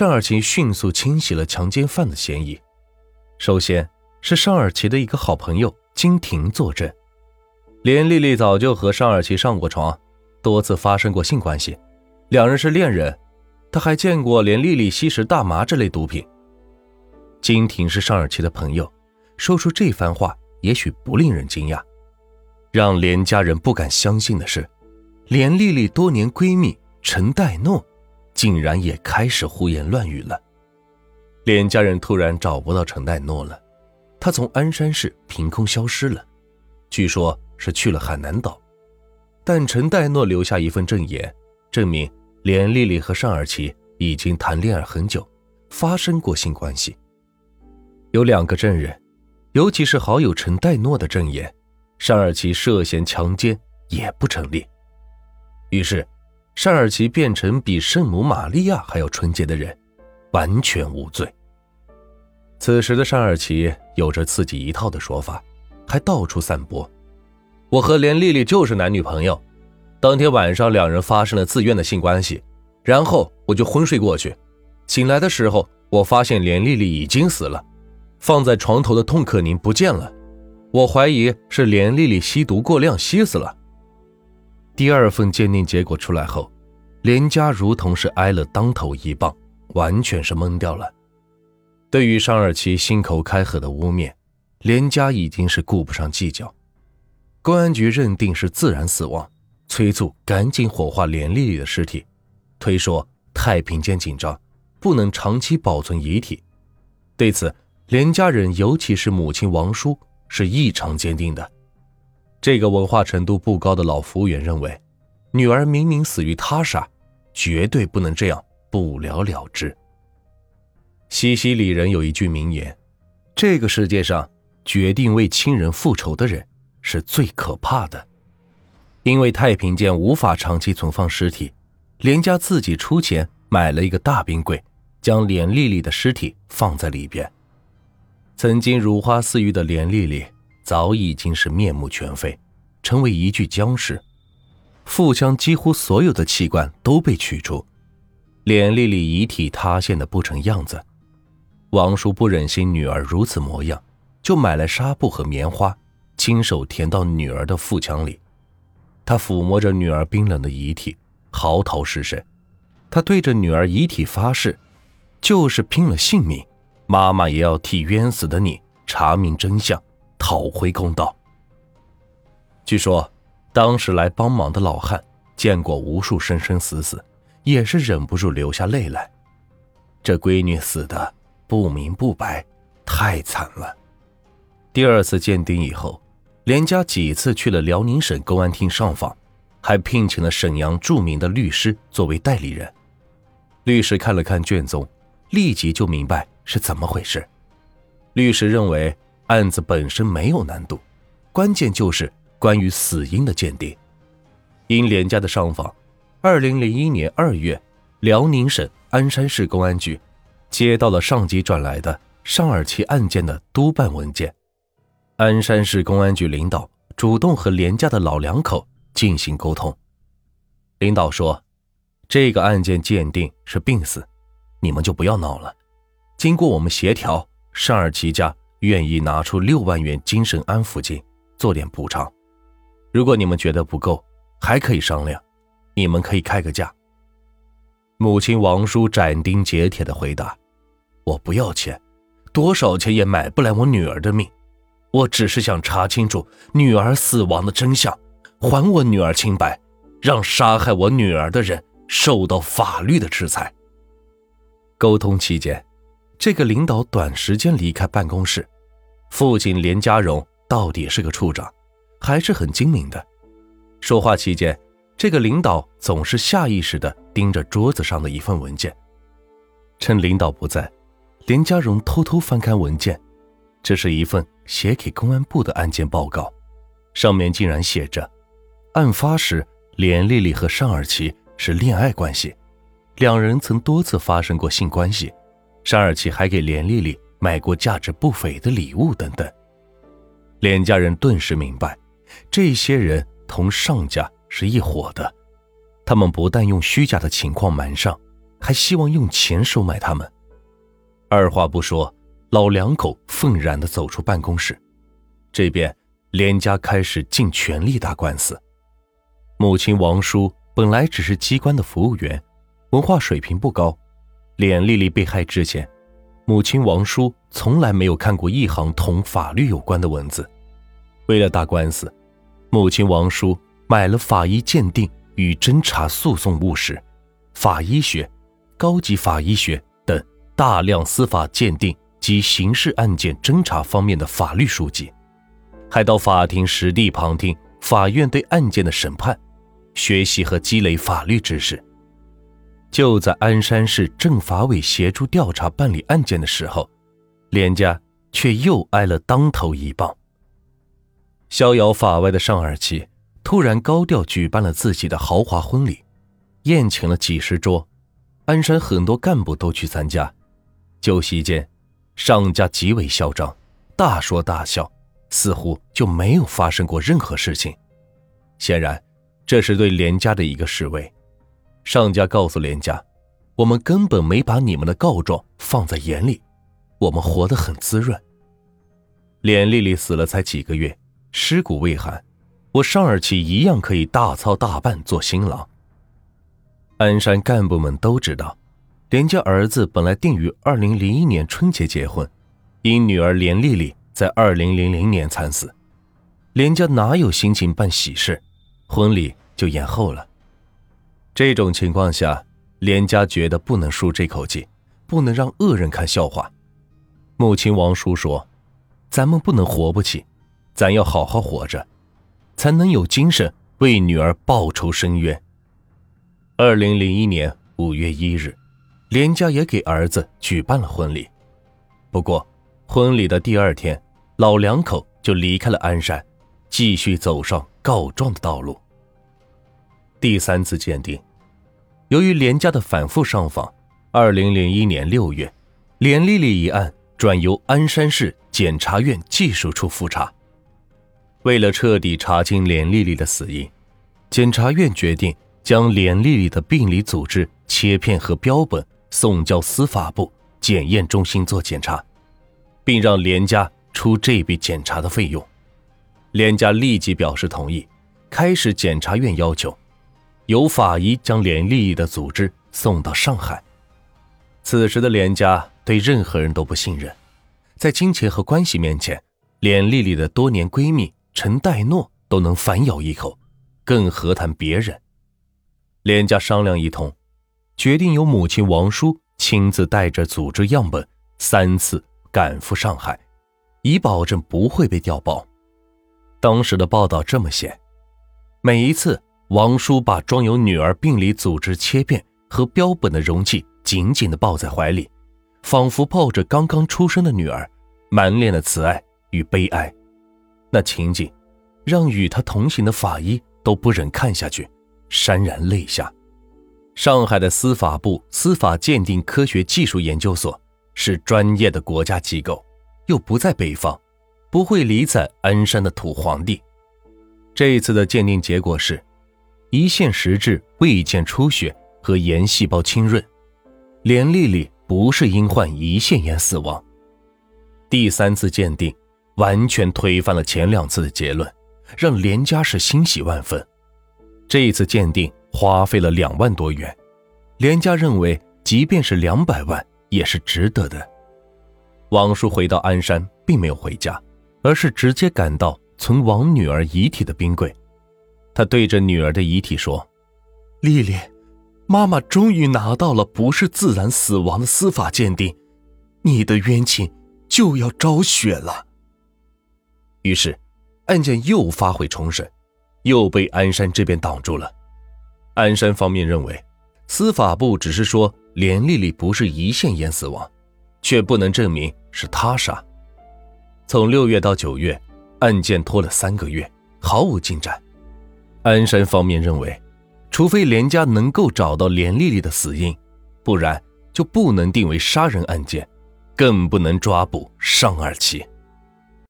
尚尔奇迅速清洗了强奸犯的嫌疑。首先是尚尔奇的一个好朋友金婷作证，连丽丽早就和尚尔奇上过床，多次发生过性关系，两人是恋人。他还见过连丽丽吸食大麻这类毒品。金婷是尚尔奇的朋友，说出这番话也许不令人惊讶。让连家人不敢相信的是，连丽丽多年闺蜜陈黛诺，竟然也开始胡言乱语了。连家人突然找不到陈黛诺了，他从鞍山市凭空消失了，据说是去了海南岛。但陈代诺留下一份证言，证明连丽丽和尚尔奇已经谈恋爱很久，发生过性关系。有两个证人，尤其是好友陈代诺的证言，尚尔奇涉嫌强奸也不成立。于是，尚尔奇变成比圣母玛利亚还要纯洁的人，完全无罪。此时的尚尔奇有着自己一套的说法，还到处散播：“我和连丽丽就是男女朋友，当天晚上两人发生了自愿的性关系，然后我就昏睡过去，醒来的时候我发现连丽丽已经死了。”放在床头的痛可宁不见了，我怀疑是连丽丽吸毒过量吸死了。第二份鉴定结果出来后，连家如同是挨了当头一棒，完全是懵掉了。对于尚尔奇信口开河的污蔑，连家已经是顾不上计较。公安局认定是自然死亡，催促赶紧火化连丽丽的尸体，推说太平间紧张，不能长期保存遗体。对此。连家人，尤其是母亲王叔，是异常坚定的。这个文化程度不高的老服务员认为，女儿明明死于他杀，绝对不能这样不了了之。西西里人有一句名言：“这个世界上，决定为亲人复仇的人是最可怕的。”因为太平间无法长期存放尸体，连家自己出钱买了一个大冰柜，将连丽丽的尸体放在里边。曾经如花似玉的连丽丽，早已经是面目全非，成为一具僵尸。腹腔几乎所有的器官都被取出，脸丽丽遗体塌陷的不成样子。王叔不忍心女儿如此模样，就买来纱布和棉花，亲手填到女儿的腹腔里。他抚摸着女儿冰冷的遗体，嚎啕失声。他对着女儿遗体发誓，就是拼了性命。妈妈也要替冤死的你查明真相，讨回公道。据说，当时来帮忙的老汉见过无数生生死死，也是忍不住流下泪来。这闺女死的不明不白，太惨了。第二次鉴定以后，连家几次去了辽宁省公安厅上访，还聘请了沈阳著名的律师作为代理人。律师看了看卷宗，立即就明白。是怎么回事？律师认为案子本身没有难度，关键就是关于死因的鉴定。因连家的上访，二零零一年二月，辽宁省鞍山市公安局接到了上级转来的尚尔奇案件的督办文件。鞍山市公安局领导主动和连家的老两口进行沟通。领导说：“这个案件鉴定是病死，你们就不要闹了。”经过我们协调，尚尔奇家愿意拿出六万元精神安抚金做点补偿。如果你们觉得不够，还可以商量，你们可以开个价。母亲王叔斩钉截铁的回答：“我不要钱，多少钱也买不来我女儿的命。我只是想查清楚女儿死亡的真相，还我女儿清白，让杀害我女儿的人受到法律的制裁。”沟通期间。这个领导短时间离开办公室，父亲连家荣到底是个处长，还是很精明的。说话期间，这个领导总是下意识地盯着桌子上的一份文件。趁领导不在，连家荣偷偷翻开文件，这是一份写给公安部的案件报告，上面竟然写着：案发时，连丽丽和尚尔奇是恋爱关系，两人曾多次发生过性关系。尚尔奇还给连丽丽买过价值不菲的礼物等等，连家人顿时明白，这些人同上家是一伙的。他们不但用虚假的情况瞒上，还希望用钱收买他们。二话不说，老两口愤然地走出办公室。这边连家开始尽全力打官司。母亲王叔本来只是机关的服务员，文化水平不高。连丽丽被害之前，母亲王叔从来没有看过一行同法律有关的文字。为了打官司，母亲王叔买了法医鉴定与侦查诉讼务实、法医学、高级法医学等大量司法鉴定及刑事案件侦查方面的法律书籍。还到法庭实地旁听法院对案件的审判，学习和积累法律知识。就在鞍山市政法委协助调查办理案件的时候，连家却又挨了当头一棒。逍遥法外的尚二奇突然高调举办了自己的豪华婚礼，宴请了几十桌，鞍山很多干部都去参加。酒席间，尚家极为嚣张，大说大笑。似乎就没有发生过任何事情，显然，这是对连家的一个示威。上家告诉连家，我们根本没把你们的告状放在眼里，我们活得很滋润。连丽丽死了才几个月，尸骨未寒，我尚尔奇一样可以大操大办做新郎。鞍山干部们都知道，连家儿子本来定于二零零一年春节结婚，因女儿连丽丽。在二零零零年惨死，连家哪有心情办喜事，婚礼就延后了。这种情况下，连家觉得不能输这口气，不能让恶人看笑话。母亲王叔说：“咱们不能活不起，咱要好好活着，才能有精神为女儿报仇伸冤。”二零零一年五月一日，连家也给儿子举办了婚礼，不过婚礼的第二天。老两口就离开了鞍山，继续走上告状的道路。第三次鉴定，由于连家的反复上访，二零零一年六月，连丽丽一案转由鞍山市检察院技术处复查。为了彻底查清连丽丽的死因，检察院决定将连丽丽的病理组织切片和标本送交司法部检验中心做检查，并让连家。出这笔检查的费用，连家立即表示同意，开始检察院要求由法医将连丽丽的组织送到上海。此时的连家对任何人都不信任，在金钱和关系面前，连丽丽的多年闺蜜陈黛诺都能反咬一口，更何谈别人？连家商量一通，决定由母亲王叔亲自带着组织样本三次赶赴上海。以保证不会被调包。当时的报道这么写：每一次，王叔把装有女儿病理组织切片和标本的容器紧紧地抱在怀里，仿佛抱着刚刚出生的女儿，满脸的慈爱与悲哀。那情景，让与他同行的法医都不忍看下去，潸然泪下。上海的司法部司法鉴定科学技术研究所是专业的国家机构。又不在北方，不会离在鞍山的土皇帝。这一次的鉴定结果是，胰腺实质未见出血和炎细胞浸润，连丽丽不是因患胰腺炎死亡。第三次鉴定完全推翻了前两次的结论，让连家是欣喜万分。这一次鉴定花费了两万多元，连家认为，即便是两百万也是值得的。王叔回到鞍山，并没有回家，而是直接赶到存王女儿遗体的冰柜。他对着女儿的遗体说：“丽丽，妈妈终于拿到了不是自然死亡的司法鉴定，你的冤情就要昭雪了。”于是，案件又发回重审，又被鞍山这边挡住了。鞍山方面认为，司法部只是说连丽丽不是胰腺炎死亡。却不能证明是他杀。从六月到九月，案件拖了三个月，毫无进展。鞍山方面认为，除非连家能够找到连丽丽的死因，不然就不能定为杀人案件，更不能抓捕尚二奇。